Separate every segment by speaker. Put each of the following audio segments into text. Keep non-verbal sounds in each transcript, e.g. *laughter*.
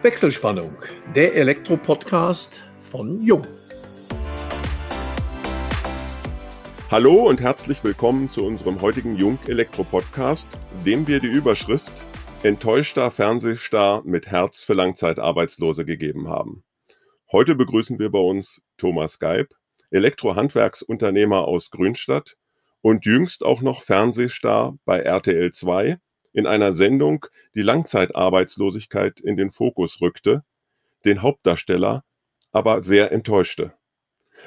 Speaker 1: Wechselspannung, der Elektro-Podcast von Jung.
Speaker 2: Hallo und herzlich willkommen zu unserem heutigen Jung Elektro Podcast, dem wir die Überschrift Enttäuschter Fernsehstar mit Herz für Langzeitarbeitslose gegeben haben. Heute begrüßen wir bei uns Thomas Geib, Elektrohandwerksunternehmer aus Grünstadt und jüngst auch noch Fernsehstar bei RTL 2 in einer Sendung die Langzeitarbeitslosigkeit in den Fokus rückte, den Hauptdarsteller aber sehr enttäuschte.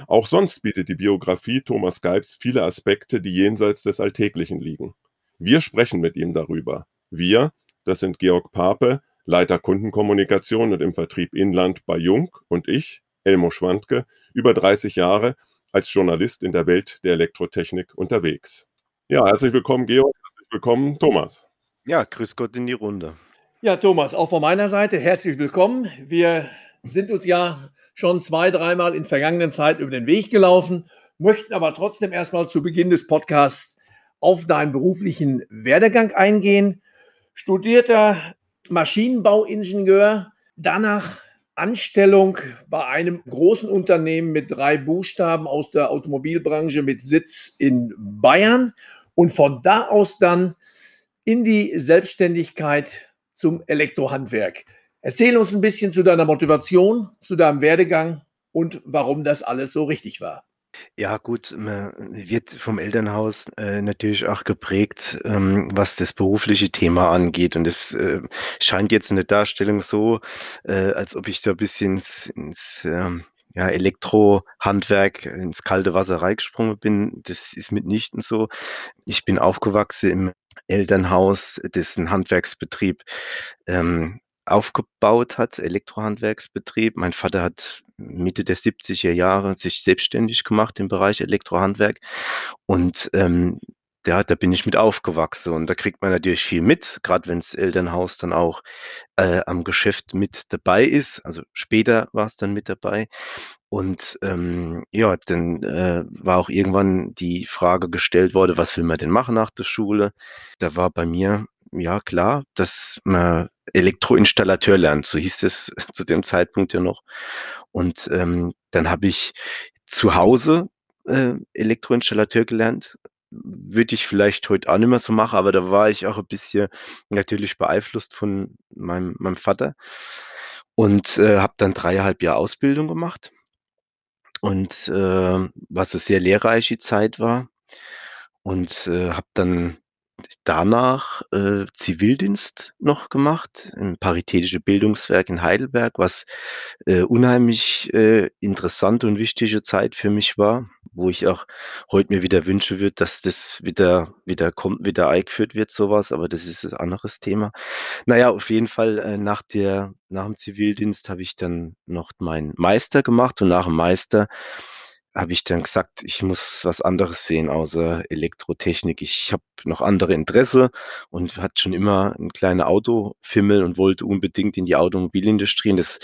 Speaker 2: Auch sonst bietet die Biografie Thomas Geibs viele Aspekte, die jenseits des Alltäglichen liegen. Wir sprechen mit ihm darüber. Wir, das sind Georg Pape, Leiter Kundenkommunikation und im Vertrieb Inland bei Jung und ich, Elmo Schwandke, über 30 Jahre als Journalist in der Welt der Elektrotechnik unterwegs. Ja, herzlich willkommen, Georg. Herzlich willkommen, Thomas.
Speaker 3: Ja, grüß Gott in die Runde.
Speaker 1: Ja, Thomas, auch von meiner Seite herzlich willkommen. Wir sind uns ja schon zwei, dreimal in vergangenen Zeit über den Weg gelaufen, möchten aber trotzdem erstmal zu Beginn des Podcasts auf deinen beruflichen Werdegang eingehen. Studierter Maschinenbauingenieur, danach Anstellung bei einem großen Unternehmen mit drei Buchstaben aus der Automobilbranche mit Sitz in Bayern und von da aus dann in die Selbstständigkeit zum Elektrohandwerk. Erzähl uns ein bisschen zu deiner Motivation, zu deinem Werdegang und warum das alles so richtig war.
Speaker 3: Ja, gut, man wird vom Elternhaus äh, natürlich auch geprägt, ähm, was das berufliche Thema angeht. Und es äh, scheint jetzt in der Darstellung so, äh, als ob ich da ein bisschen ins, ins ähm, ja, Elektrohandwerk ins kalte Wasser reingesprungen bin. Das ist mitnichten so. Ich bin aufgewachsen im Elternhaus, das ein Handwerksbetrieb ähm, aufgebaut hat, Elektrohandwerksbetrieb. Mein Vater hat Mitte der 70er Jahre sich selbstständig gemacht im Bereich Elektrohandwerk und ähm, ja, da bin ich mit aufgewachsen und da kriegt man natürlich viel mit, gerade wenn das Elternhaus dann auch äh, am Geschäft mit dabei ist. Also später war es dann mit dabei. Und ähm, ja, dann äh, war auch irgendwann die Frage gestellt worden, was will man denn machen nach der Schule? Da war bei mir ja klar, dass man Elektroinstallateur lernt. So hieß es *laughs* zu dem Zeitpunkt ja noch. Und ähm, dann habe ich zu Hause äh, Elektroinstallateur gelernt, würde ich vielleicht heute auch nicht mehr so machen, aber da war ich auch ein bisschen natürlich beeinflusst von meinem, meinem Vater und äh, habe dann dreieinhalb Jahre Ausbildung gemacht und äh, was eine sehr lehrreiche Zeit war und äh, habe dann danach äh, Zivildienst noch gemacht im Paritätische Bildungswerk in Heidelberg, was äh, unheimlich äh, interessante und wichtige Zeit für mich war, wo ich auch heute mir wieder wünsche würde, dass das wieder wieder kommt, wieder eingeführt wird, sowas, aber das ist ein anderes Thema. Naja, auf jeden Fall äh, nach der nach dem Zivildienst habe ich dann noch meinen Meister gemacht und nach dem Meister habe ich dann gesagt, ich muss was anderes sehen außer Elektrotechnik. Ich habe noch andere Interesse und hatte schon immer ein kleiner Autofimmel und wollte unbedingt in die Automobilindustrie. Und das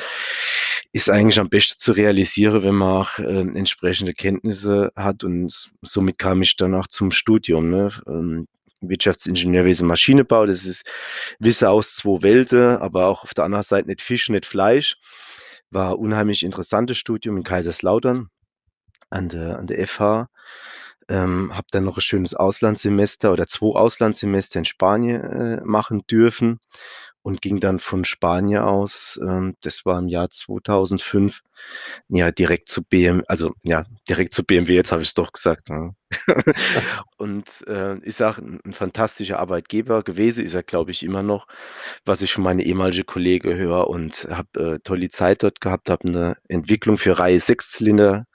Speaker 3: ist eigentlich am besten zu realisieren, wenn man auch äh, entsprechende Kenntnisse hat. Und somit kam ich dann auch zum Studium. Ne? Ähm, Wirtschaftsingenieurwesen Maschinenbau, das ist Wissen aus zwei Welten, aber auch auf der anderen Seite nicht Fisch, nicht Fleisch. War unheimlich interessantes Studium in Kaiserslautern an der, an der FH. Ähm, habe dann noch ein schönes Auslandssemester oder zwei Auslandssemester in Spanien äh, machen dürfen und ging dann von Spanien aus, ähm, das war im Jahr 2005, ja, direkt zu BMW, also ja, direkt zu BMW, jetzt habe ich es doch gesagt. Ne? *laughs* und äh, ist auch ein, ein, fantastischer Arbeitgeber gewesen, ist er, glaube ich, immer noch, was ich von meinen ehemaligen Kollegen höre und habe äh, tolle Zeit dort gehabt, habe eine Entwicklung für Reihe Sechszylinder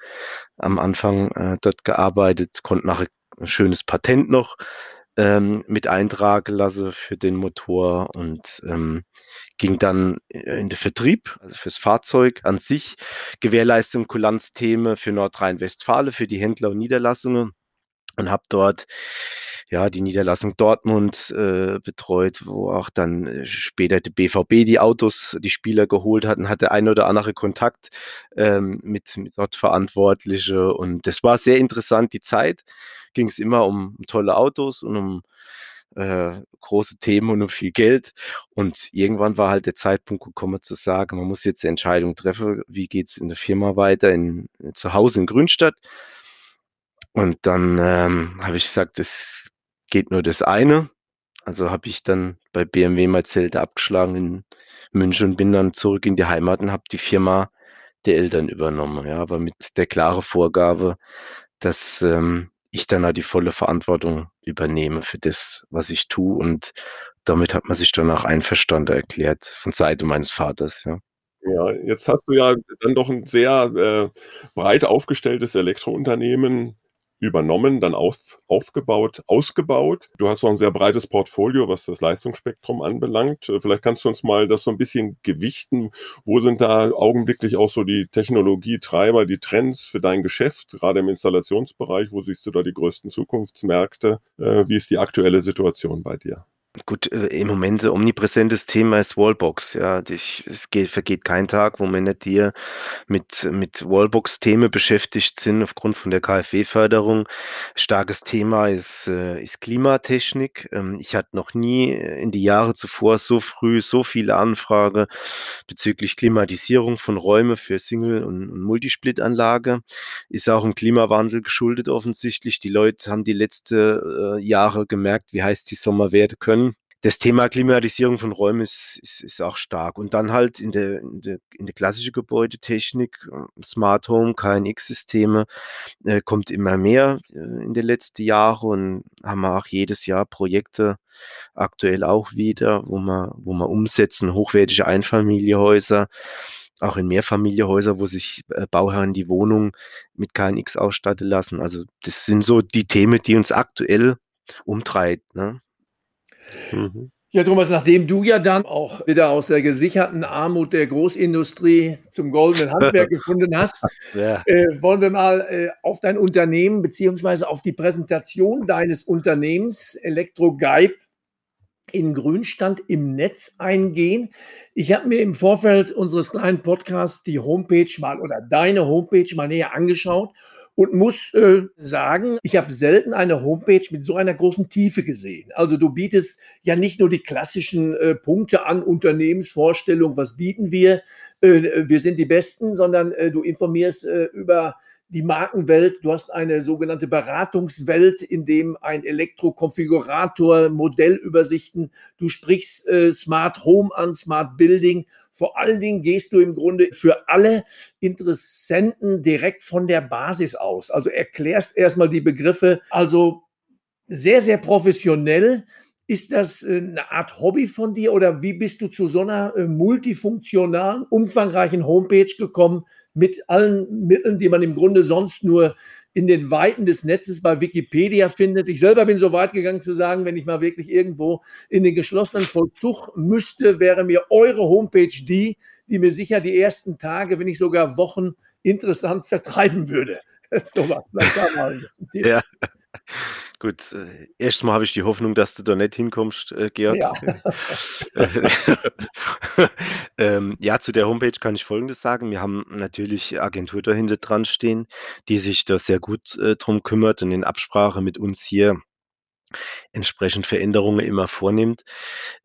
Speaker 3: am Anfang äh, dort gearbeitet, konnte nachher ein schönes Patent noch ähm, mit eintragen lasse für den Motor und ähm, ging dann in den Vertrieb, also fürs Fahrzeug. An sich, Gewährleistung, Kulanzthemen für Nordrhein-Westfalen, für die Händler und Niederlassungen und habe dort ja die Niederlassung Dortmund äh, betreut, wo auch dann äh, später die BVB die Autos, die Spieler geholt hatten, hatte ein oder andere Kontakt ähm, mit, mit dort Verantwortliche und das war sehr interessant die Zeit ging es immer um tolle Autos und um äh, große Themen und um viel Geld. Und irgendwann war halt der Zeitpunkt gekommen zu sagen, man muss jetzt eine Entscheidung treffen, wie geht's in der Firma weiter, in, zu Hause in Grünstadt. Und dann ähm, habe ich gesagt, es geht nur das eine. Also habe ich dann bei BMW mal Zelte abgeschlagen in München und bin dann zurück in die Heimat und habe die Firma der Eltern übernommen. Ja, aber mit der klaren Vorgabe, dass ähm, ich dann auch die volle Verantwortung übernehme für das, was ich tue. Und damit hat man sich dann auch einverstanden erklärt von Seite meines Vaters. Ja.
Speaker 2: Ja, jetzt hast du ja dann doch ein sehr äh, breit aufgestelltes Elektrounternehmen übernommen, dann auf, aufgebaut, ausgebaut. Du hast auch ein sehr breites Portfolio, was das Leistungsspektrum anbelangt. Äh, vielleicht kannst du uns mal das so ein bisschen gewichten. Wo sind da augenblicklich auch so die Technologietreiber, die Trends für dein Geschäft, gerade im Installationsbereich? Wo siehst du da die größten Zukunftsmärkte? Äh, wie ist die aktuelle Situation bei dir?
Speaker 3: Gut, äh, im Moment omnipräsentes Thema ist Wallbox. Ja, ich, es geht, vergeht kein Tag, wo wir nicht mit, mit Wallbox-Themen beschäftigt sind aufgrund von der KfW-Förderung. Starkes Thema ist, äh, ist Klimatechnik. Ähm, ich hatte noch nie in die Jahre zuvor so früh so viele Anfragen bezüglich Klimatisierung von Räumen für Single- und, und Multisplit-Anlage. Ist auch ein Klimawandel geschuldet offensichtlich. Die Leute haben die letzten äh, Jahre gemerkt, wie heiß die Sommer werden können das Thema Klimatisierung von Räumen ist, ist, ist auch stark. Und dann halt in der, in der, in der klassische Gebäudetechnik, äh, Smart Home, KNX-Systeme, äh, kommt immer mehr äh, in den letzten Jahren und haben auch jedes Jahr Projekte, aktuell auch wieder, wo wir, wo wir umsetzen, hochwertige Einfamilienhäuser, auch in Mehrfamilienhäuser, wo sich äh, Bauherren die Wohnung mit KNX ausstatten lassen. Also das sind so die Themen, die uns aktuell umtreibt. Ne?
Speaker 1: Mhm. Ja, Thomas, nachdem du ja dann auch wieder aus der gesicherten Armut der Großindustrie zum goldenen Handwerk *laughs* gefunden hast, ja. äh, wollen wir mal äh, auf dein Unternehmen beziehungsweise auf die Präsentation deines Unternehmens Elektrogeib in Grünstand im Netz eingehen. Ich habe mir im Vorfeld unseres kleinen Podcasts die Homepage mal oder deine Homepage mal näher angeschaut und muss äh, sagen, ich habe selten eine Homepage mit so einer großen Tiefe gesehen. Also du bietest ja nicht nur die klassischen äh, Punkte an, Unternehmensvorstellung, was bieten wir, äh, wir sind die Besten, sondern äh, du informierst äh, über die Markenwelt, du hast eine sogenannte Beratungswelt, in dem ein Elektrokonfigurator, Modellübersichten, du sprichst äh, Smart Home an, Smart Building. Vor allen Dingen gehst du im Grunde für alle Interessenten direkt von der Basis aus. Also erklärst erstmal die Begriffe. Also sehr, sehr professionell. Ist das äh, eine Art Hobby von dir oder wie bist du zu so einer äh, multifunktionalen, umfangreichen Homepage gekommen? mit allen Mitteln, die man im Grunde sonst nur in den Weiten des Netzes bei Wikipedia findet. Ich selber bin so weit gegangen zu sagen, wenn ich mal wirklich irgendwo in den geschlossenen Vollzug müsste, wäre mir eure Homepage die, die mir sicher die ersten Tage, wenn nicht sogar Wochen interessant *laughs* vertreiben würde. Thomas,
Speaker 3: vielleicht da mal. Ja. Gut, äh, erstmal habe ich die Hoffnung, dass du da nicht hinkommst, äh, Georg. Ja. *laughs* *laughs* ähm, ja, zu der Homepage kann ich Folgendes sagen. Wir haben natürlich Agentur dahinter dran stehen, die sich da sehr gut äh, drum kümmert und in Absprache mit uns hier entsprechend Veränderungen immer vornimmt.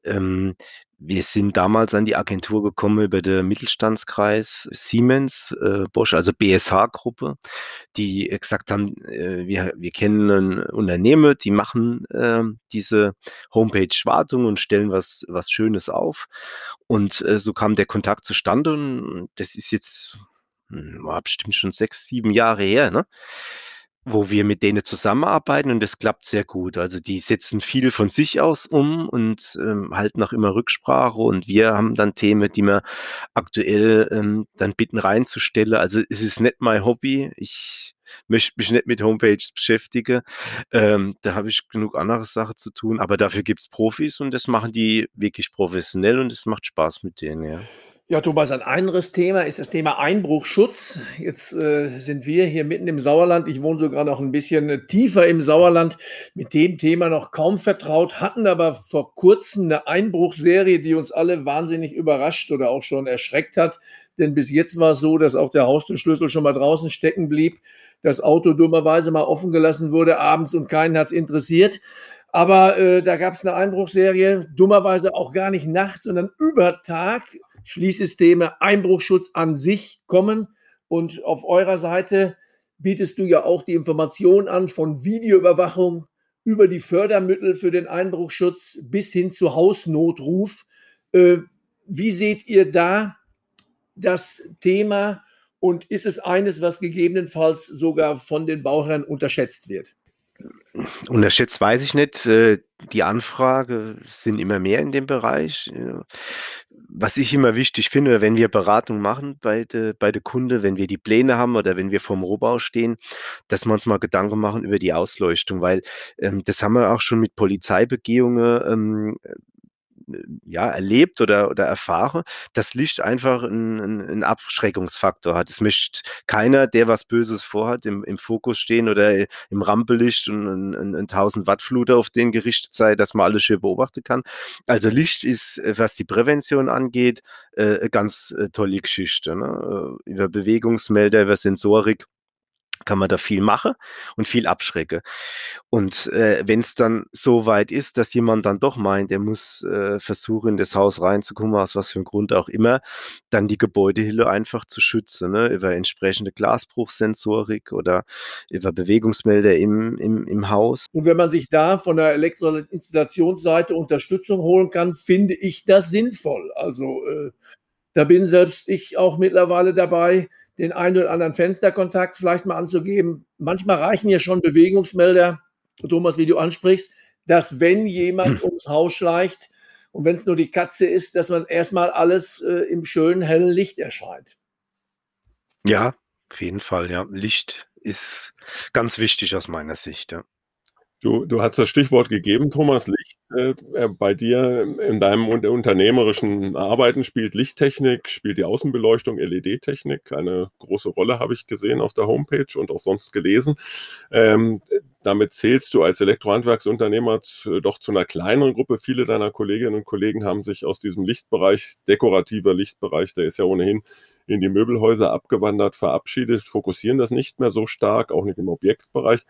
Speaker 3: Ähm, wir sind damals an die Agentur gekommen über den Mittelstandskreis Siemens, äh, Bosch, also BSH-Gruppe, die gesagt haben, äh, wir, wir kennen ein Unternehmen, die machen äh, diese Homepage-Wartung und stellen was, was Schönes auf. Und äh, so kam der Kontakt zustande und das ist jetzt, hm, war bestimmt schon sechs, sieben Jahre her, ne? Wo wir mit denen zusammenarbeiten und das klappt sehr gut. Also die setzen viel von sich aus um und ähm, halten auch immer Rücksprache und wir haben dann Themen, die wir aktuell ähm, dann bitten reinzustellen. Also es ist nicht mein Hobby. Ich möchte mich nicht mit Homepages beschäftigen. Ähm, da habe ich genug andere Sachen zu tun, aber dafür gibt es Profis und das machen die wirklich professionell und es macht Spaß mit denen, ja.
Speaker 1: Ja, Thomas, ein anderes Thema ist das Thema Einbruchschutz. Jetzt äh, sind wir hier mitten im Sauerland. Ich wohne sogar noch ein bisschen äh, tiefer im Sauerland, mit dem Thema noch kaum vertraut, hatten aber vor kurzem eine Einbruchserie, die uns alle wahnsinnig überrascht oder auch schon erschreckt hat. Denn bis jetzt war es so, dass auch der Haustürschlüssel schon mal draußen stecken blieb, das Auto dummerweise mal offen gelassen wurde abends und keinen hat es interessiert. Aber äh, da gab es eine Einbruchserie, dummerweise auch gar nicht nachts, sondern über Tag. Schließsysteme, Einbruchschutz an sich kommen. Und auf eurer Seite bietest du ja auch die Information an von Videoüberwachung über die Fördermittel für den Einbruchschutz bis hin zu Hausnotruf. Äh, wie seht ihr da das Thema und ist es eines, was gegebenenfalls sogar von den Bauherren unterschätzt wird?
Speaker 3: Unterschätzt weiß ich nicht. Äh, die Anfrage sind immer mehr in dem Bereich. Was ich immer wichtig finde, wenn wir Beratung machen bei der bei der Kunde, wenn wir die Pläne haben oder wenn wir vorm Rohbau stehen, dass wir uns mal Gedanken machen über die Ausleuchtung, weil ähm, das haben wir auch schon mit Polizeibegehungen ähm, ja, erlebt oder, oder erfahre, dass Licht einfach einen, einen Abschreckungsfaktor hat. Es möchte keiner, der was Böses vorhat, im, im Fokus stehen oder im Rampellicht und ein, ein, ein 1000 Watt Fluter auf den gerichtet sei, dass man alles schön beobachten kann. Also Licht ist, äh, was die Prävention angeht, äh, ganz äh, tolle Geschichte. Ne? Äh, über Bewegungsmelder, über Sensorik kann man da viel machen und viel abschrecken. Und äh, wenn es dann so weit ist, dass jemand dann doch meint, er muss äh, versuchen, in das Haus reinzukommen, aus was für einem Grund auch immer, dann die Gebäudehülle einfach zu schützen, ne? über entsprechende Glasbruchsensorik oder über Bewegungsmelder im, im, im Haus.
Speaker 1: Und wenn man sich da von der Elektroinstallationsseite Unterstützung holen kann, finde ich das sinnvoll. Also äh, da bin selbst ich auch mittlerweile dabei, den einen oder anderen Fensterkontakt vielleicht mal anzugeben. Manchmal reichen ja schon Bewegungsmelder, Thomas, wie du ansprichst, dass wenn jemand hm. ums Haus schleicht und wenn es nur die Katze ist, dass man erstmal alles äh, im schönen hellen Licht erscheint.
Speaker 3: Ja, auf jeden Fall, ja. Licht ist ganz wichtig aus meiner Sicht, ja.
Speaker 2: Du, du hast das Stichwort gegeben, Thomas bei dir in deinem unternehmerischen Arbeiten spielt Lichttechnik, spielt die Außenbeleuchtung, LED-Technik eine große Rolle, habe ich gesehen auf der Homepage und auch sonst gelesen. Damit zählst du als Elektrohandwerksunternehmer zu, doch zu einer kleineren Gruppe. Viele deiner Kolleginnen und Kollegen haben sich aus diesem Lichtbereich, dekorativer Lichtbereich, der ist ja ohnehin in die Möbelhäuser abgewandert, verabschiedet, fokussieren das nicht mehr so stark, auch nicht im Objektbereich.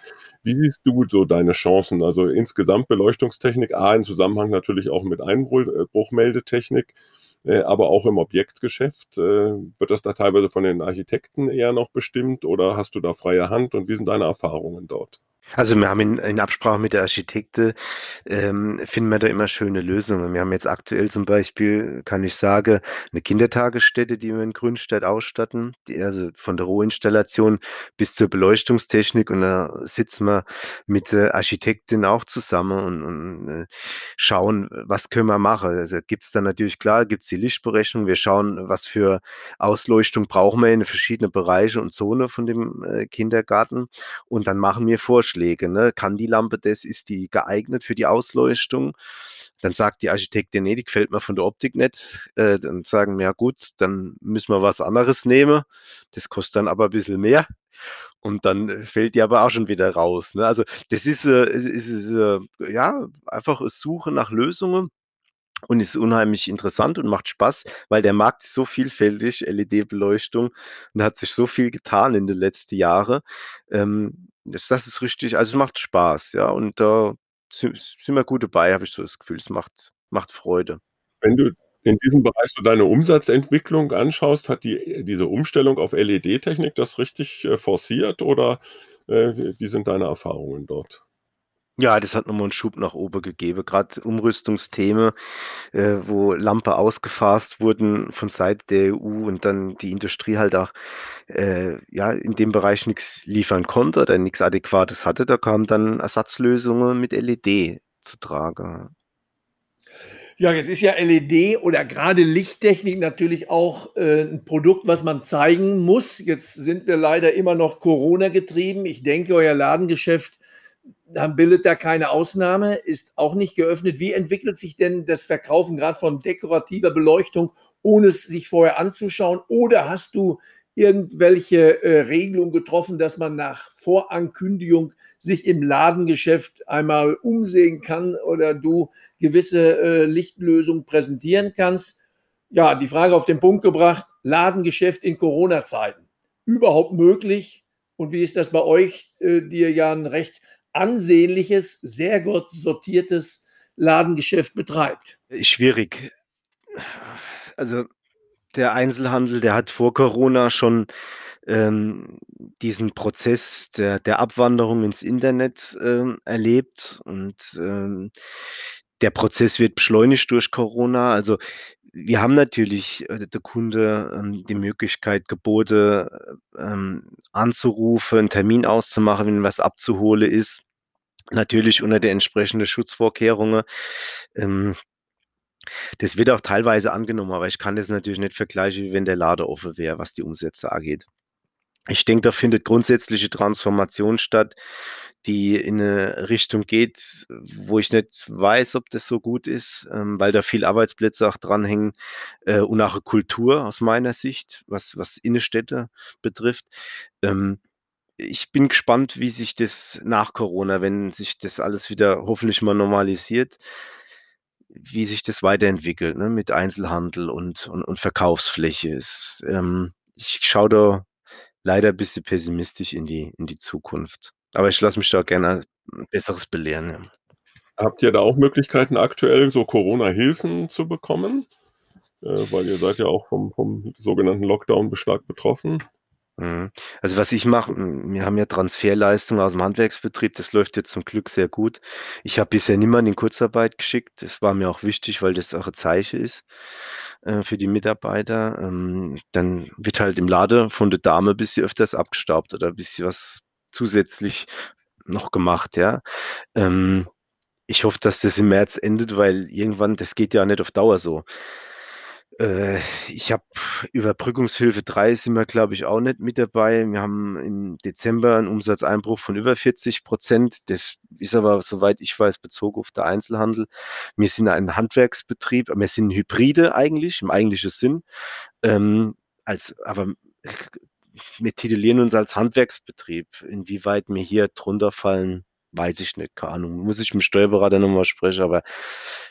Speaker 2: Wie siehst du so deine Chancen? Also insgesamt Beleuchtungstechnik, A, in Zusammenhang natürlich auch mit Einbruchmeldetechnik, äh, aber auch im Objektgeschäft. Äh, wird das da teilweise von den Architekten eher noch bestimmt oder hast du da freie Hand und wie sind deine Erfahrungen dort?
Speaker 3: Also wir haben in, in Absprache mit der Architekte, ähm, finden wir da immer schöne Lösungen. Wir haben jetzt aktuell zum Beispiel, kann ich sagen, eine Kindertagesstätte, die wir in Grünstadt ausstatten, die, also von der Rohinstallation bis zur Beleuchtungstechnik und da sitzen wir mit der Architektin auch zusammen und, und äh, schauen, was können wir machen. Also gibt es dann natürlich, klar, gibt es die Lichtberechnung, wir schauen, was für Ausleuchtung brauchen wir in verschiedene Bereiche und Zonen von dem äh, Kindergarten und dann machen wir Vorschläge. Vorschläge. Ne? Kann die Lampe das? Ist die geeignet für die Ausleuchtung? Dann sagt die Architektin, nee, die gefällt mir von der Optik nicht. Äh, dann sagen wir, ja gut, dann müssen wir was anderes nehmen. Das kostet dann aber ein bisschen mehr. Und dann fällt die aber auch schon wieder raus. Ne? Also das ist, äh, ist, äh, ja einfach Suche nach Lösungen und ist unheimlich interessant und macht Spaß, weil der Markt ist so vielfältig, LED-Beleuchtung, und hat sich so viel getan in den letzten Jahren. Ähm, das, das ist richtig, also es macht Spaß, ja, und da sind, sind wir gut dabei, habe ich so das Gefühl, es macht, macht Freude.
Speaker 2: Wenn du in diesem Bereich so deine Umsatzentwicklung anschaust, hat die, diese Umstellung auf LED-Technik das richtig äh, forciert oder äh, wie sind deine Erfahrungen dort?
Speaker 3: Ja, das hat nochmal einen Schub nach oben gegeben. Gerade Umrüstungsthemen, äh, wo Lampe ausgefasst wurden von Seite der EU und dann die Industrie halt auch äh, ja, in dem Bereich nichts liefern konnte oder nichts Adäquates hatte, da kamen dann Ersatzlösungen mit LED zu tragen.
Speaker 1: Ja, jetzt ist ja LED oder gerade Lichttechnik natürlich auch äh, ein Produkt, was man zeigen muss. Jetzt sind wir leider immer noch Corona getrieben. Ich denke, euer Ladengeschäft dann bildet da keine Ausnahme, ist auch nicht geöffnet. Wie entwickelt sich denn das Verkaufen gerade von dekorativer Beleuchtung, ohne es sich vorher anzuschauen? Oder hast du irgendwelche äh, Regelungen getroffen, dass man nach Vorankündigung sich im Ladengeschäft einmal umsehen kann oder du gewisse äh, Lichtlösungen präsentieren kannst? Ja, die Frage auf den Punkt gebracht, Ladengeschäft in Corona-Zeiten. Überhaupt möglich? Und wie ist das bei euch, äh, die ihr ja ein recht ansehnliches, sehr gut sortiertes Ladengeschäft betreibt?
Speaker 3: Schwierig. Also der Einzelhandel, der hat vor Corona schon ähm, diesen Prozess der, der Abwanderung ins Internet ähm, erlebt und ähm, der Prozess wird beschleunigt durch Corona. Also wir haben natürlich äh, der Kunde ähm, die Möglichkeit, Gebote ähm, anzurufen, einen Termin auszumachen, wenn was abzuholen ist. Natürlich unter den entsprechenden Schutzvorkehrungen. Ähm, das wird auch teilweise angenommen, aber ich kann das natürlich nicht vergleichen, wie wenn der Lader offen wäre, was die Umsätze angeht. Ich denke, da findet grundsätzliche Transformation statt, die in eine Richtung geht, wo ich nicht weiß, ob das so gut ist, ähm, weil da viel Arbeitsplätze auch dranhängen äh, und auch Kultur aus meiner Sicht, was, was Innenstädte betrifft. Ähm, ich bin gespannt, wie sich das nach Corona, wenn sich das alles wieder hoffentlich mal normalisiert, wie sich das weiterentwickelt, ne, mit Einzelhandel und, und, und Verkaufsfläche. Ist, ähm, ich schaue da leider ein bisschen pessimistisch in die, in die Zukunft. Aber ich lasse mich da gerne Besseres belehren. Ja.
Speaker 2: Habt ihr da auch Möglichkeiten, aktuell so Corona-Hilfen zu bekommen? Äh, weil ihr seid ja auch vom, vom sogenannten Lockdown stark betroffen.
Speaker 3: Mhm. Also was ich mache, wir haben ja Transferleistungen aus dem Handwerksbetrieb, das läuft jetzt zum Glück sehr gut. Ich habe bisher niemanden in Kurzarbeit geschickt. Das war mir auch wichtig, weil das auch ein Zeichen ist äh, für die Mitarbeiter. Ähm, dann wird halt im Lade von der Dame ein bisschen öfters abgestaubt oder ein bisschen was zusätzlich noch gemacht, ja. Ähm, ich hoffe, dass das im März endet, weil irgendwann, das geht ja nicht auf Dauer so. Äh, ich habe Überbrückungshilfe 3 sind wir, glaube ich, auch nicht mit dabei. Wir haben im Dezember einen Umsatzeinbruch von über 40 Prozent. Das ist aber, soweit ich weiß, bezogen auf den Einzelhandel. Wir sind ein Handwerksbetrieb, wir sind Hybride eigentlich, im eigentlichen Sinn. Ähm, als, aber wir titulieren uns als Handwerksbetrieb. Inwieweit wir hier drunter fallen, weiß ich nicht, keine Ahnung. Muss ich mit dem Steuerberater nochmal sprechen, aber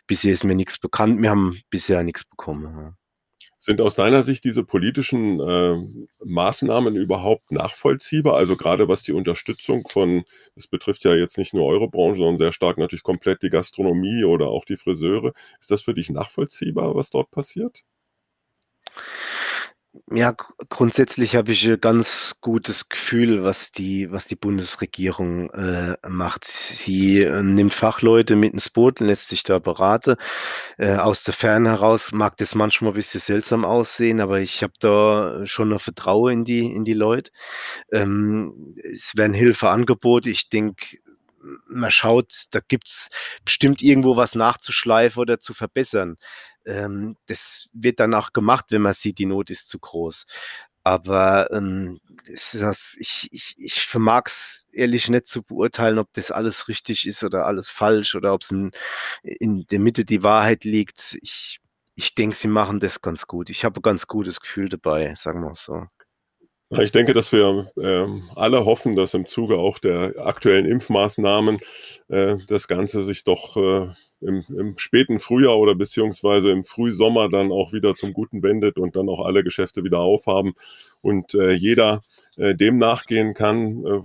Speaker 3: bisher ist mir nichts bekannt. Wir haben bisher nichts bekommen.
Speaker 2: Sind aus deiner Sicht diese politischen äh, Maßnahmen überhaupt nachvollziehbar? Also gerade was die Unterstützung von, das betrifft ja jetzt nicht nur eure Branche, sondern sehr stark natürlich komplett die Gastronomie oder auch die Friseure. Ist das für dich nachvollziehbar, was dort passiert?
Speaker 3: Ja, grundsätzlich habe ich ein ganz gutes Gefühl, was die was die Bundesregierung, äh, macht. Sie, äh, nimmt Fachleute mit ins Boot lässt sich da beraten. Äh, aus der Ferne heraus mag das manchmal ein bisschen seltsam aussehen, aber ich habe da schon noch Vertrauen in die in die Leute. Ähm, es werden Hilfeangebote. Ich denke, man schaut, da gibt's bestimmt irgendwo was nachzuschleifen oder zu verbessern. Ähm, das wird dann auch gemacht, wenn man sieht, die Not ist zu groß. Aber ähm, das, ich, ich, ich vermag es ehrlich nicht zu beurteilen, ob das alles richtig ist oder alles falsch oder ob es in, in der Mitte die Wahrheit liegt. Ich, ich denke, sie machen das ganz gut. Ich habe ein ganz gutes Gefühl dabei, sagen wir so.
Speaker 2: Ich denke, dass wir äh, alle hoffen, dass im Zuge auch der aktuellen Impfmaßnahmen äh, das Ganze sich doch äh, im, im späten Frühjahr oder beziehungsweise im Frühsommer dann auch wieder zum Guten wendet und dann auch alle Geschäfte wieder aufhaben. Und äh, jeder äh, dem nachgehen kann, äh,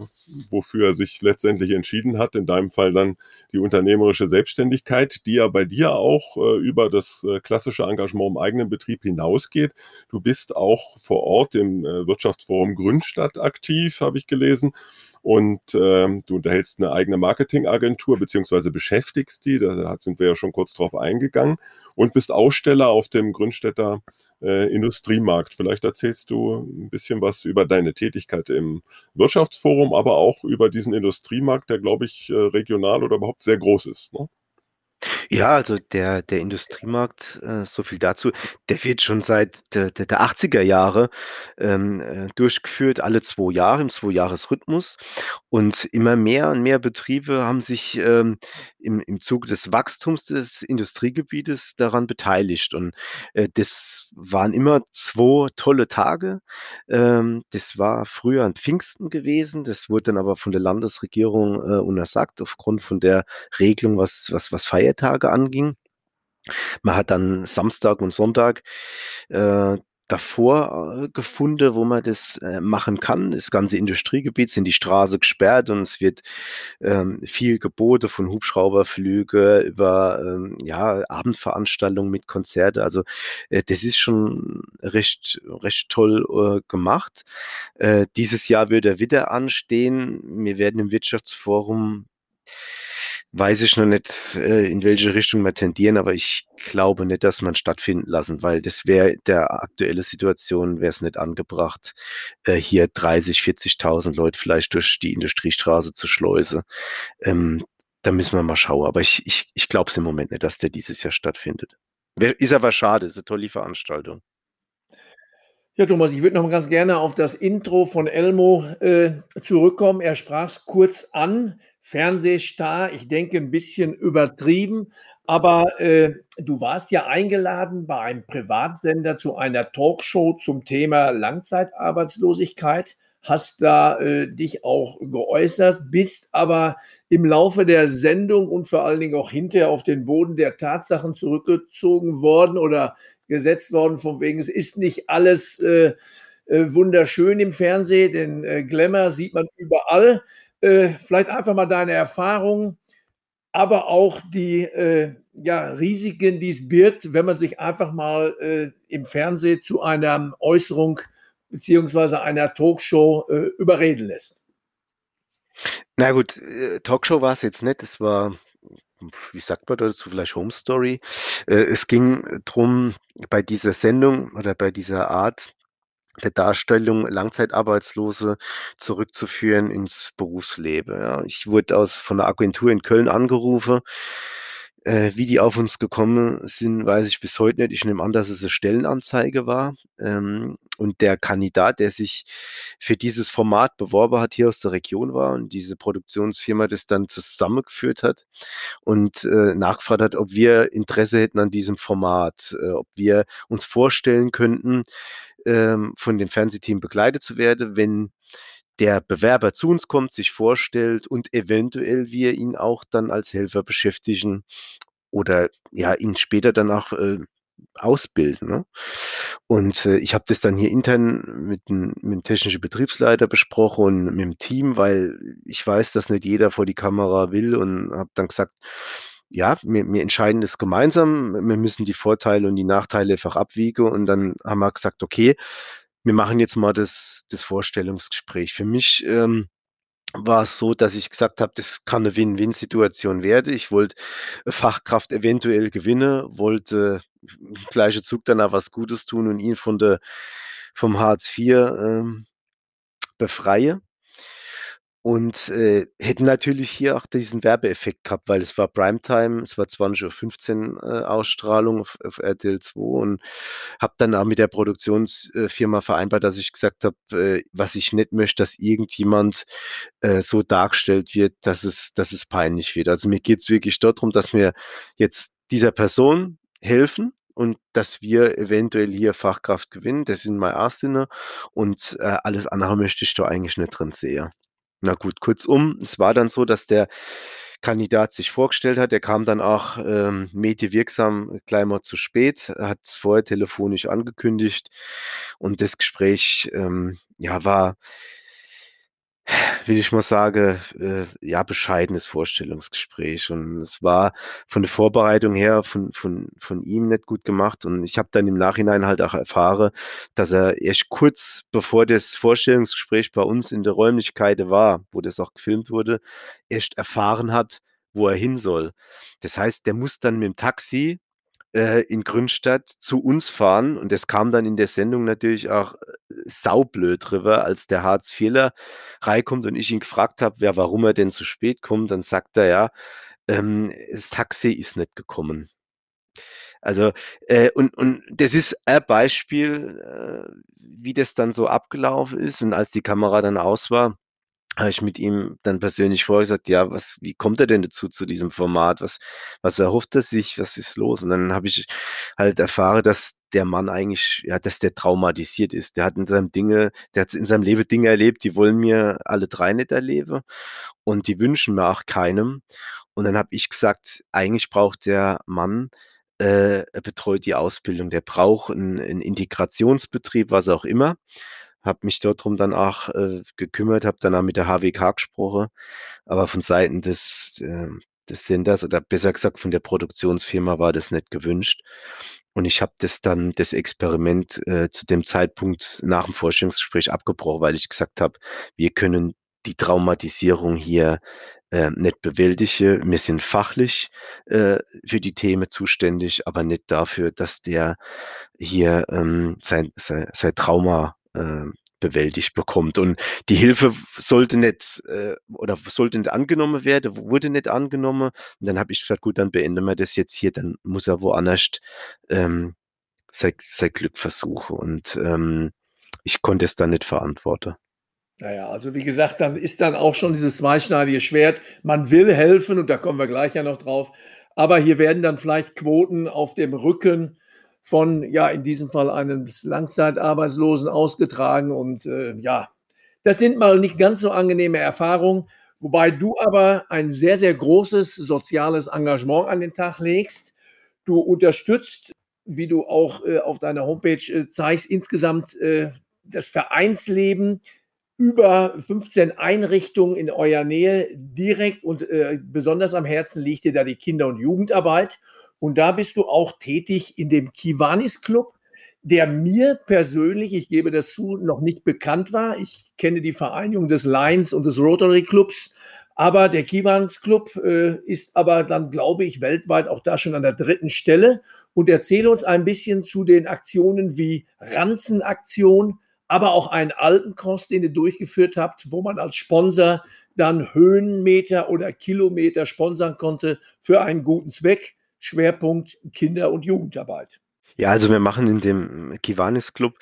Speaker 2: wofür er sich letztendlich entschieden hat. In deinem Fall dann die unternehmerische Selbstständigkeit, die ja bei dir auch äh, über das klassische Engagement im eigenen Betrieb hinausgeht. Du bist auch vor Ort im Wirtschaftsforum Grünstadt aktiv, habe ich gelesen und ähm, du unterhältst eine eigene Marketingagentur beziehungsweise beschäftigst die, da sind wir ja schon kurz drauf eingegangen und bist Aussteller auf dem Grünstädter äh, Industriemarkt. Vielleicht erzählst du ein bisschen was über deine Tätigkeit im Wirtschaftsforum, aber auch über diesen Industriemarkt, der, glaube ich, äh, regional oder überhaupt sehr groß ist. Ne?
Speaker 3: Ja, also der der Industriemarkt, äh, so viel dazu, der wird schon seit der der der 80er Jahre, ähm, äh, durchgeführt, alle 2 Jahre im Zwei-Jahres-Rhythmus. Und immer mehr und mehr Betriebe haben sich, ähm, im im Zuge des Wachstums des Industriegebietes daran beteiligt. Und, äh, das waren immer 2 tolle Tage. Ähm, das war früher an Pfingsten gewesen, das wurde dann aber von der Landesregierung, äh, untersagt aufgrund von der Regelung, was was was Feiertage anging. Man hat dann Samstag und Sonntag, äh, davor äh, gefunden, wo man das äh, machen kann. Das ganze Industriegebiet sind die Straße gesperrt und es wird ähm, viel geboten von Hubschrauberflüge über ähm, ja, Abendveranstaltungen mit Konzerte. Also äh, das ist schon recht, recht toll äh, gemacht. Äh, dieses Jahr wird er wieder anstehen. Wir werden im Wirtschaftsforum weiß ich noch nicht, äh, in welche Richtung wir tendieren, aber ich glaube nicht, dass man stattfinden lassen, weil das wäre der aktuelle Situation wäre es nicht angebracht, äh, hier 30, 40.000 Leute vielleicht durch die Industriestraße zu schleusen. Ähm, da müssen wir mal schauen. Aber ich, ich, ich glaube es im Moment nicht, dass der dieses Jahr stattfindet. Ist aber schade, ist eine tolle Veranstaltung.
Speaker 1: Ja, Thomas, ich würde noch mal ganz gerne auf das Intro von Elmo äh, zurückkommen. Er sprach es kurz an. Fernsehstar, ich denke ein bisschen übertrieben, aber äh, du warst ja eingeladen bei einem Privatsender zu einer Talkshow zum Thema Langzeitarbeitslosigkeit, hast da äh, dich auch geäußert, bist aber im Laufe der Sendung und vor allen Dingen auch hinterher auf den Boden der Tatsachen zurückgezogen worden oder gesetzt worden, von wegen es ist nicht alles äh, äh wunderschön im Fernsehen, denn äh, Glamour sieht man überall. Äh, vielleicht einfach mal deine Erfahrungen, aber auch die äh, ja, Risiken, die es birgt, wenn man sich einfach mal äh, im Fernsehen zu einer Äußerung beziehungsweise einer Talkshow äh, überreden lässt.
Speaker 3: Na gut, äh, Talkshow war es jetzt nicht, es war wie sagt man dazu, vielleicht Home Story. Äh, es ging darum, bei dieser Sendung oder bei dieser Art der Darstellung Langzeitarbeitslose zurückzuführen ins Berufsleben. Ich wurde aus von der Agentur in Köln angerufen. Äh, wie die auf uns gekommen sind, weiß ich bis heute nicht. Ich nehme an, dass es eine Stellenanzeige war. Ähm, und der Kandidat, der sich für dieses Format beworben hat, hier aus der Region war und diese Produktionsfirma das dann zusammengeführt hat und äh, nachgefragt hat, ob wir Interesse hätten an diesem Format, äh, ob wir uns vorstellen könnten, ähm, von dem Fernsehteam begleitet zu werden, wenn der Bewerber zu uns kommt, sich vorstellt und eventuell wir ihn auch dann als Helfer beschäftigen oder ja, ihn später dann auch äh, ausbilden. Ne? Und äh, ich habe das dann hier intern mit dem, mit dem technischen Betriebsleiter besprochen und mit dem Team, weil ich weiß, dass nicht jeder vor die Kamera will und habe dann gesagt, ja, wir, wir entscheiden das gemeinsam. Wir müssen die Vorteile und die Nachteile einfach abwiegen. Und dann haben wir gesagt, okay, wir machen jetzt mal das, das Vorstellungsgespräch. Für mich ähm, war es so, dass ich gesagt habe, das kann eine Win-Win-Situation werden. Ich wollte Fachkraft eventuell gewinnen, wollte im gleichen Zug danach was Gutes tun und ihn von der, vom Hartz IV ähm, befreie. Und äh, hätten natürlich hier auch diesen Werbeeffekt gehabt, weil es war Primetime, es war 20.15 Uhr äh, Ausstrahlung auf, auf RTL 2 und habe dann auch mit der Produktionsfirma vereinbart, dass ich gesagt habe, äh, was ich nicht möchte, dass irgendjemand äh, so dargestellt wird, dass es, dass es peinlich wird. Also mir geht es wirklich darum, dass wir jetzt dieser Person helfen, und dass wir eventuell hier Fachkraft gewinnen. Das sind meine erste und äh, alles andere möchte ich da eigentlich nicht drin sehen. Na gut, kurzum, es war dann so, dass der Kandidat sich vorgestellt hat. Er kam dann auch ähm, medienwirksam gleich mal zu spät, hat es vorher telefonisch angekündigt und das Gespräch ähm, ja, war will ich mal sagen, äh, ja, bescheidenes Vorstellungsgespräch. Und es war von der Vorbereitung her von, von, von ihm nicht gut gemacht. Und ich habe dann im Nachhinein halt auch erfahren, dass er erst kurz bevor das Vorstellungsgespräch bei uns in der Räumlichkeit war, wo das auch gefilmt wurde, erst erfahren hat, wo er hin soll. Das heißt, der muss dann mit dem Taxi äh, in Grünstadt zu uns fahren. Und das kam dann in der Sendung natürlich auch äh, saublöd drüber, als der Hartz-IVler reinkommt und ich ihn gefragt habe, ja, warum er denn zu spät kommt. Dann sagt er ja, ähm, das Taxi ist nicht gekommen. Also, äh, und, und das ist ein Beispiel, äh, wie das dann so abgelaufen ist. Und als die Kamera dann aus war, habe ich mit ihm dann persönlich vorher gesagt, ja, was, wie kommt er denn dazu zu diesem Format? Was, was erhofft er sich? Was ist los? Und dann habe ich halt erfahren, dass der Mann eigentlich, ja, dass der traumatisiert ist. Der hat in seinem Dinge, der hat in seinem Leben Dinge erlebt, die wollen mir alle drei nicht erleben und die wünschen mir auch keinem. Und dann habe ich gesagt, eigentlich braucht der Mann äh, betreut die Ausbildung. Der braucht einen, einen Integrationsbetrieb, was auch immer. Habe mich dort drum dann auch äh, gekümmert, habe dann auch mit der HWK gesprochen, aber von Seiten des, äh, des Senders oder besser gesagt von der Produktionsfirma war das nicht gewünscht. Und ich habe das dann, das Experiment äh, zu dem Zeitpunkt nach dem Vorstellungsgespräch abgebrochen, weil ich gesagt habe, wir können die Traumatisierung hier äh, nicht bewältige. Wir sind fachlich äh, für die Themen zuständig, aber nicht dafür, dass der hier ähm, sein, sein, sein Trauma äh, bewältigt bekommt. Und die Hilfe sollte nicht äh, oder sollte nicht angenommen werden, wurde nicht angenommen. Und dann habe ich gesagt, gut, dann beenden wir das jetzt hier, dann muss er woanders ähm, sein, sein Glück versuchen. Und ähm, ich konnte es dann nicht verantworten.
Speaker 1: Naja, also wie gesagt, dann ist dann auch schon dieses zweischneidige Schwert. Man will helfen und da kommen wir gleich ja noch drauf. Aber hier werden dann vielleicht Quoten auf dem Rücken von, ja, in diesem Fall einem Langzeitarbeitslosen ausgetragen. Und äh, ja, das sind mal nicht ganz so angenehme Erfahrungen, wobei du aber ein sehr, sehr großes soziales Engagement an den Tag legst. Du unterstützt, wie du auch äh, auf deiner Homepage äh, zeigst, insgesamt äh, das Vereinsleben über 15 Einrichtungen in eurer Nähe direkt und äh, besonders am Herzen liegt dir da die Kinder- und Jugendarbeit. Und da bist du auch tätig in dem Kiwanis Club, der mir persönlich, ich gebe das zu, noch nicht bekannt war. Ich kenne die Vereinigung des Lions und des Rotary Clubs, aber der Kiwanis Club äh, ist aber dann, glaube ich, weltweit auch da schon an der dritten Stelle. Und erzähle uns ein bisschen zu den Aktionen wie Ranzenaktion, aber auch einen alten Cross, den ihr durchgeführt habt, wo man als Sponsor dann Höhenmeter oder Kilometer sponsern konnte für einen guten Zweck. Schwerpunkt Kinder- und Jugendarbeit.
Speaker 3: Ja, also wir machen in dem Kiwanis Club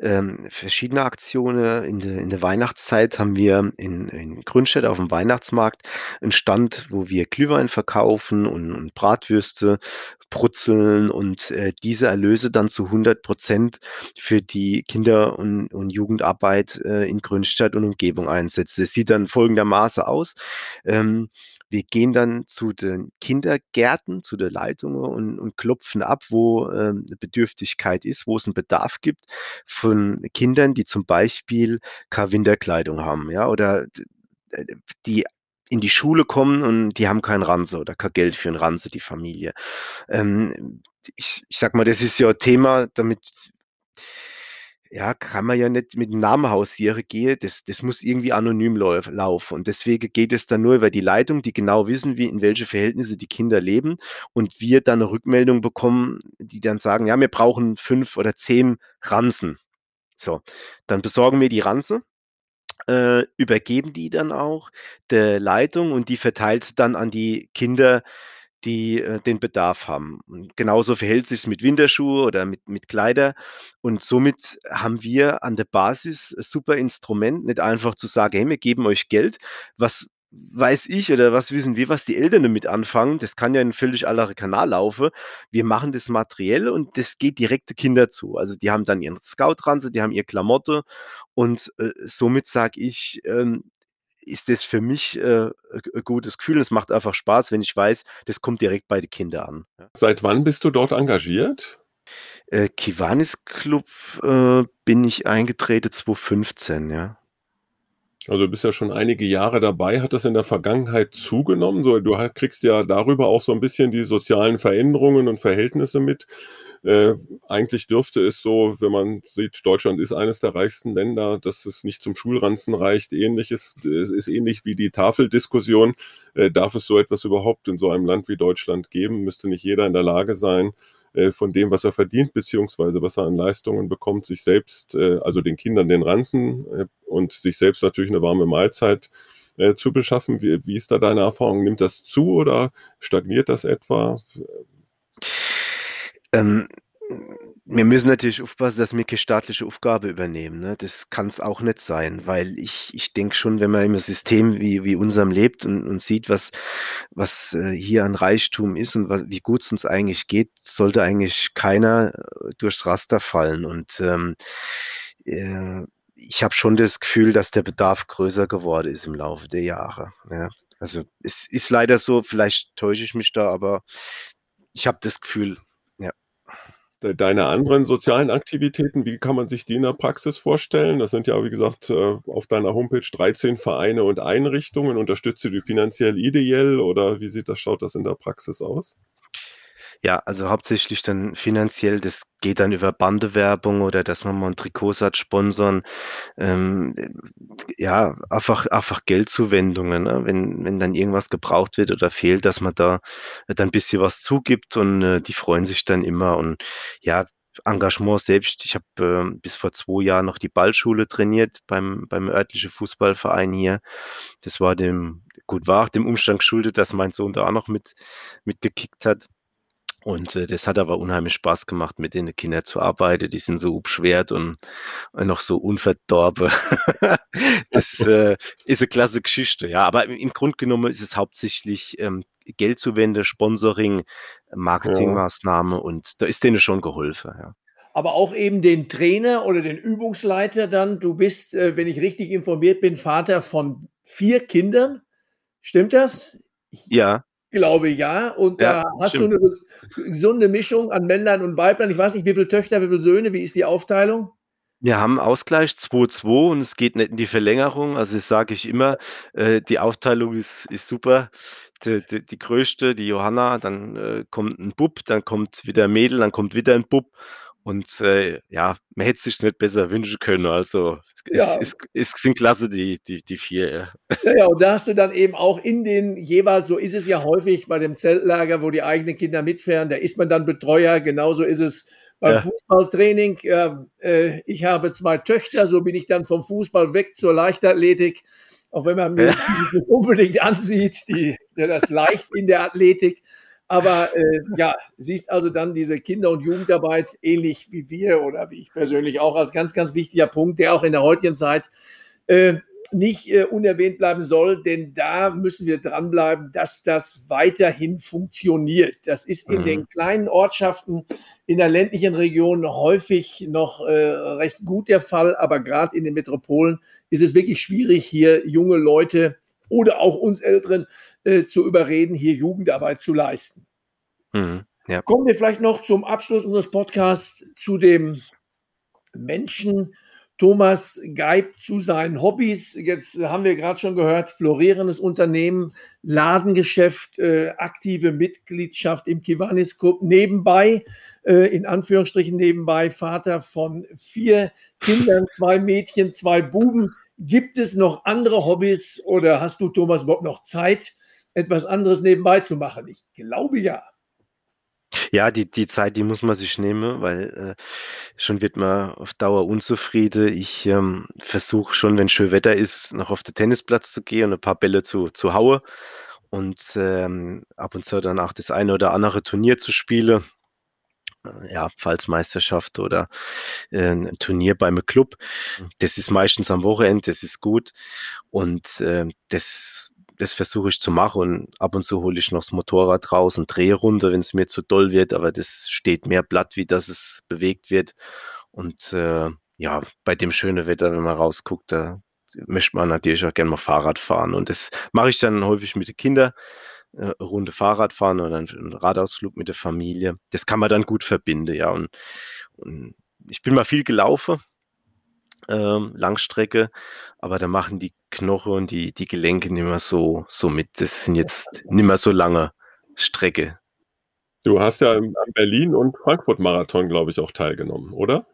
Speaker 3: ähm, verschiedene Aktionen. In der, in der Weihnachtszeit haben wir in, in Grünstedt auf dem Weihnachtsmarkt einen Stand, wo wir Glühwein verkaufen und, und Bratwürste, brutzeln und äh, diese Erlöse dann zu 100 Prozent für die Kinder- und, und Jugendarbeit äh, in Grünstadt und Umgebung einsetzen. Es sieht dann folgendermaßen aus. Ähm, wir gehen dann zu den Kindergärten, zu der Leitung und, und klopfen ab, wo ähm, Bedürftigkeit ist, wo es einen Bedarf gibt von Kindern, die zum Beispiel keine Winterkleidung haben, ja, oder die in die Schule kommen und die haben keinen Ranse oder kein Geld für einen Ranse, die Familie. Ähm, ich, ich sag mal, das ist ja Thema, damit ja, kann man ja nicht mit dem Namen hausieren gehen. Das, das muss irgendwie anonym lauf, laufen. Und deswegen geht es dann nur über die Leitung, die genau wissen, wie in welche Verhältnisse die Kinder leben. Und wir dann eine Rückmeldung bekommen, die dann sagen, ja, wir brauchen fünf oder zehn Ranzen. So, dann besorgen wir die Ranze äh, übergeben die dann auch der Leitung und die verteilt sie dann an die Kinder, die äh, den Bedarf haben. Und genauso verhält sich es mit Winterschuhe oder mit, mit Kleider. Und somit haben wir an der Basis ein super Instrument, nicht einfach zu sagen, hey, wir geben euch Geld, was weiß ich oder was wissen wir, was die Eltern damit anfangen. Das kann ja in völlig anderer Kanal laufen. Wir machen das materiell und das geht direkt den Kinder zu. Also die haben dann ihren Scout-Ranze, die haben ihr Klamotte und äh, somit sage ich, ähm, ist das für mich äh, ein gutes Gefühl. Es macht einfach Spaß, wenn ich weiß, das kommt direkt bei den Kindern an.
Speaker 2: Seit wann bist du dort engagiert?
Speaker 3: Äh, Kiwanis Club äh, bin ich eingetreten 2015, ja.
Speaker 2: Also du bist ja schon einige Jahre dabei. Hat das in der Vergangenheit zugenommen? So, du kriegst ja darüber auch so ein bisschen die sozialen Veränderungen und Verhältnisse mit. Äh, eigentlich dürfte es so, wenn man sieht, Deutschland ist eines der reichsten Länder, dass es nicht zum Schulranzen reicht. Ähnliches es ist ähnlich wie die Tafeldiskussion. Äh, darf es so etwas überhaupt in so einem Land wie Deutschland geben? Müsste nicht jeder in der Lage sein, äh, von dem, was er verdient, beziehungsweise was er an Leistungen bekommt, sich selbst, äh, also den Kindern den Ranzen äh, und sich selbst natürlich eine warme Mahlzeit äh, zu beschaffen. Wie, wie ist da deine Erfahrung? Nimmt das zu oder stagniert das etwa?
Speaker 3: Ähm, wir müssen natürlich aufpassen, dass wir keine staatliche Aufgabe übernehmen. Ne? Das kann es auch nicht sein, weil ich, ich denke schon, wenn man im System wie, wie unserem lebt und, und sieht, was, was äh, hier an Reichtum ist und was, wie gut es uns eigentlich geht, sollte eigentlich keiner äh, durchs Raster fallen. Und ähm, äh, ich habe schon das Gefühl, dass der Bedarf größer geworden ist im Laufe der Jahre. Ja? Also es ist leider so, vielleicht täusche ich mich da, aber ich habe das Gefühl,
Speaker 2: deine anderen sozialen Aktivitäten, wie kann man sich die in der Praxis vorstellen? Das sind ja, wie gesagt, äh, auf deiner Homepage 13 Vereine und Einrichtungen. Unterstützt du die finanziell ideell oder wie sieht das, schaut das in der Praxis aus?
Speaker 3: Ja, also hauptsächlich dann finanziell, das geht dann über Bandewerbung oder dass man mal ein Trikotsatz sponsern. Ähm, ja, einfach, einfach Geldzuwendungen, ne? wenn, wenn dann irgendwas gebraucht wird oder fehlt, dass man da dann ein bisschen was zugibt und äh, die freuen sich dann immer. Und ja, Engagement selbst. Ich habe äh, bis vor zwei Jahren noch die Ballschule trainiert beim, beim örtlichen Fußballverein hier. Das war dem, gut war dem Umstand geschuldet, dass mein Sohn da auch noch mit, mitgekickt hat. Und äh, das hat aber unheimlich Spaß gemacht, mit den Kindern zu arbeiten. Die sind so ubschwert und, und noch so unverdorben. *laughs* das äh, ist eine klasse Geschichte, ja. Aber im, im Grunde genommen ist es hauptsächlich ähm, Geldzuwende, Sponsoring, Marketingmaßnahme ja. und da ist denen schon geholfen, ja.
Speaker 1: Aber auch eben den Trainer oder den Übungsleiter dann. Du bist, äh, wenn ich richtig informiert bin, Vater von vier Kindern. Stimmt das?
Speaker 3: Ja
Speaker 1: glaube ja. Und ja, da hast stimmt. du eine gesunde Mischung an Männlein und Weiblein. Ich weiß nicht, wie viele Töchter, wie viele Söhne, wie ist die Aufteilung?
Speaker 3: Wir haben Ausgleich 2-2 und es geht nicht in die Verlängerung. Also das sage ich immer, äh, die Aufteilung ist, ist super. Die, die, die größte, die Johanna, dann äh, kommt ein Bub, dann kommt wieder ein Mädel, dann kommt wieder ein Bub. Und äh, ja, man hätte sich nicht besser wünschen können. Also ja. es, es, es sind klasse, die, die, die vier.
Speaker 1: Ja. ja. ja, und da hast du dann eben auch in den jeweils, so ist es ja häufig bei dem Zeltlager, wo die eigenen Kinder mitfahren, da ist man dann Betreuer. Genauso ist es beim ja. Fußballtraining. Äh, ich habe zwei Töchter, so bin ich dann vom Fußball weg zur Leichtathletik. Auch wenn man mir nicht unbedingt ansieht, die, das leicht in der Athletik. Aber äh, ja, siehst also dann diese Kinder- und Jugendarbeit ähnlich wie wir oder wie ich persönlich auch als ganz, ganz wichtiger Punkt, der auch in der heutigen Zeit äh, nicht äh, unerwähnt bleiben soll, denn da müssen wir dranbleiben, dass das weiterhin funktioniert. Das ist in mhm. den kleinen Ortschaften in der ländlichen Region häufig noch äh, recht gut der Fall, aber gerade in den Metropolen ist es wirklich schwierig, hier junge Leute oder auch uns Älteren äh, zu überreden, hier Jugendarbeit zu leisten. Mhm, ja. Kommen wir vielleicht noch zum Abschluss unseres Podcasts zu dem Menschen Thomas Geib zu seinen Hobbys. Jetzt haben wir gerade schon gehört, florierendes Unternehmen, Ladengeschäft, äh, aktive Mitgliedschaft im Kiwanis Club, nebenbei, äh, in Anführungsstrichen nebenbei, Vater von vier Kindern, zwei Mädchen, zwei Buben. Gibt es noch andere Hobbys oder hast du, Thomas, überhaupt noch Zeit, etwas anderes nebenbei zu machen? Ich glaube ja.
Speaker 3: Ja, die, die Zeit, die muss man sich nehmen, weil äh, schon wird man auf Dauer unzufrieden. Ich ähm, versuche schon, wenn schön Wetter ist, noch auf den Tennisplatz zu gehen und ein paar Bälle zu, zu hauen und ähm, ab und zu dann auch das eine oder andere Turnier zu spielen ja, Pfalzmeisterschaft oder äh, ein Turnier beim Club. Mhm. Das ist meistens am Wochenende, das ist gut. Und äh, das, das versuche ich zu machen. Und ab und zu hole ich noch das Motorrad raus und drehe runter, wenn es mir zu doll wird. Aber das steht mehr platt, wie dass es bewegt wird. Und äh, ja, bei dem schönen Wetter, wenn man rausguckt, da möchte man natürlich auch gerne mal Fahrrad fahren. Und das mache ich dann häufig mit den Kindern äh, Runde Fahrrad fahren oder einen Radausflug mit der Familie. Das kann man dann gut verbinden, ja. Und, und ich bin mal viel gelaufen, ähm, Langstrecke, aber da machen die Knochen und die, die Gelenke nicht mehr so, so mit. Das sind jetzt nicht mehr so lange Strecke.
Speaker 2: Du hast ja am Berlin- und Frankfurt-Marathon, glaube ich, auch teilgenommen, oder?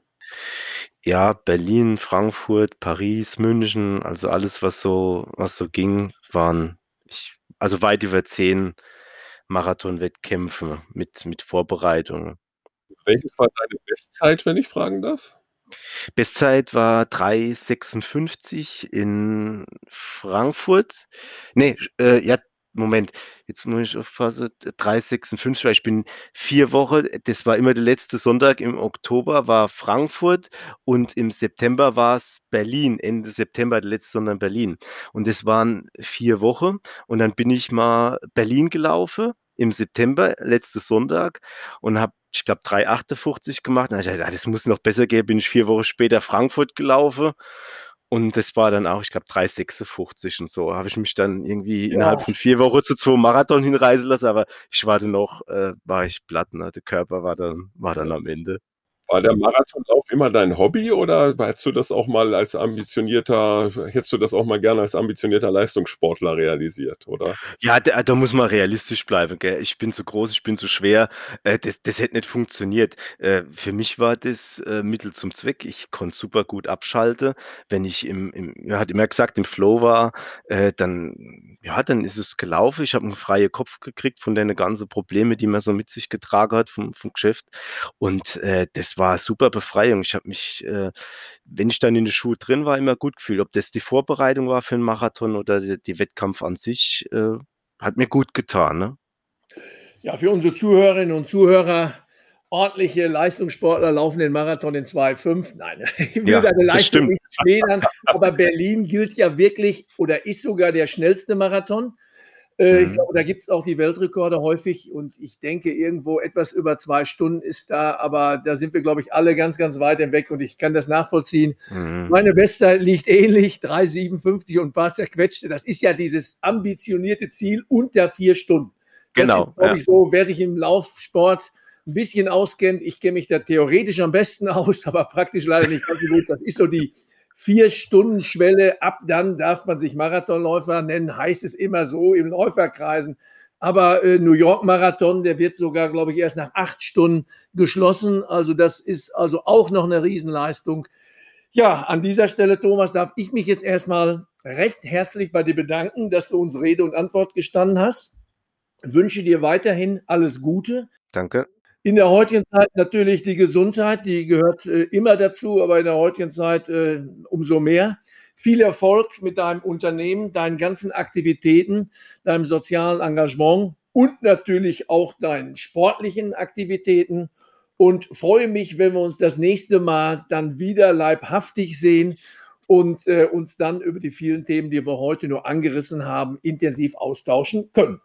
Speaker 3: Ja, Berlin, Frankfurt, Paris, München, also alles, was so, was so ging, waren, ich also weit über zehn Marathon-Wettkämpfe mit, mit Vorbereitungen.
Speaker 2: Welches war deine Bestzeit, wenn ich fragen darf?
Speaker 3: Bestzeit war 3,56 in Frankfurt. Nee, äh, ja, Moment, jetzt muss ich aufpassen, 356, weil ich bin vier Wochen, das war immer der letzte Sonntag im Oktober, war Frankfurt und im September war es Berlin, Ende September, der letzte Sonntag in Berlin. Und das waren vier Wochen und dann bin ich mal Berlin gelaufen im September, letzte Sonntag und habe, ich glaube, 3,58 gemacht. Da ich, das muss noch besser gehen, bin ich vier Wochen später Frankfurt gelaufen Und das war dann auch, ich glaube, 3,56 und so. Habe ich mich dann irgendwie ja. innerhalb von vier Wochen zu zwei Marathon hinreisen lassen, aber ich war dann noch, äh, war ich platt, ne? Der Körper war dann, war dann am Ende.
Speaker 2: War der Marathonlauf immer dein Hobby oder hättest du das auch mal als ambitionierter, hättest du das auch mal gerne als ambitionierter Leistungssportler realisiert, oder?
Speaker 3: Ja, da, da muss man realistisch bleiben. Gell? Ich bin zu groß, ich bin zu schwer. Äh, das, das hätte nicht funktioniert. Äh, für mich war das äh, Mittel zum Zweck. Ich konnte super gut abschalten. Wenn ich im, im er hat immer gesagt, im Flow war, dann, ja, dann ist es gelaufen. Ich habe einen freien Kopf gekriegt von den ganzen Problemen, die man so mit sich getragen hat vom, vom Geschäft. Und das war super Befreiung. Ich habe mich, äh, wenn ich dann in der Schuhe drin war, immer gut gefühlt. Ob das die Vorbereitung war für einen Marathon oder die, die Wettkampf an sich, äh, hat mir gut getan. Ne?
Speaker 1: Ja, für unsere Zuhörerinnen und Zuhörer, ordentliche Leistungssportler laufen den Marathon in 2,5. Nein, *laughs* ich will ja, deine Leistung nicht schmälern, aber Berlin gilt ja wirklich oder ist sogar der schnellste Marathon. Äh, ich mhm. glaube, da gibt es auch die Weltrekorde häufig und ich denke, irgendwo etwas über zwei Stunden ist da, aber da sind wir, glaube ich, alle ganz, ganz weit weg und ich kann das nachvollziehen. Mhm. Meine Bestzeit liegt ähnlich, 3,57 und ein paar zerquetschte. Das ist ja dieses ambitionierte Ziel unter vier Stunden.
Speaker 3: Genau.
Speaker 1: Das ist, ja. ich, so, wer sich im Laufsport ein bisschen auskennt, ich kenne mich da theoretisch am besten *laughs* aus, aber praktisch leider nicht ganz so gut. Das ist so die Vier-Stunden-Schwelle, ab dann darf man sich Marathonläufer nennen, heißt es immer so im Läuferkreisen. Aber äh, New York Marathon, der wird sogar, glaube ich, erst nach acht Stunden geschlossen. Also das ist also auch noch eine Riesenleistung. Ja, an dieser Stelle, Thomas, darf ich mich jetzt erstmal recht herzlich bei dir bedanken, dass du uns Rede und Antwort gestanden hast. Wünsche dir weiterhin alles Gute.
Speaker 3: Danke.
Speaker 1: In der heutigen Zeit natürlich die Gesundheit, die gehört äh, immer dazu, aber in der heutigen Zeit äh, umso mehr. Viel Erfolg mit deinem Unternehmen, deinen ganzen Aktivitäten, deinem sozialen Engagement und natürlich auch deinen sportlichen Aktivitäten. Und freue mich, wenn wir uns das nächste Mal dann wieder leibhaftig sehen und äh, uns dann über die vielen Themen, die wir heute nur angerissen haben, intensiv austauschen können.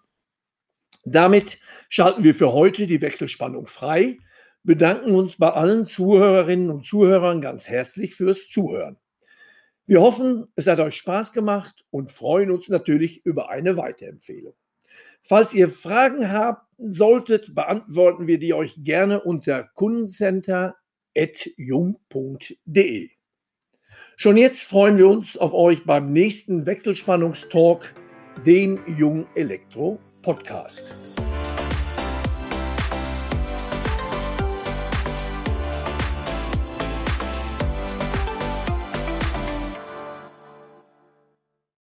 Speaker 1: Damit schalten wir für heute die Wechselspannung frei, bedanken uns bei allen Zuhörerinnen und Zuhörern ganz herzlich fürs Zuhören. Wir hoffen, es hat euch Spaß gemacht und freuen uns natürlich über eine Weiterempfehlung. Falls ihr Fragen habt solltet, beantworten wir die euch gerne unter kundencenter.jung.de. Schon jetzt freuen wir uns auf euch beim nächsten Wechselspannungstalk, den Jung Elektro Podcast.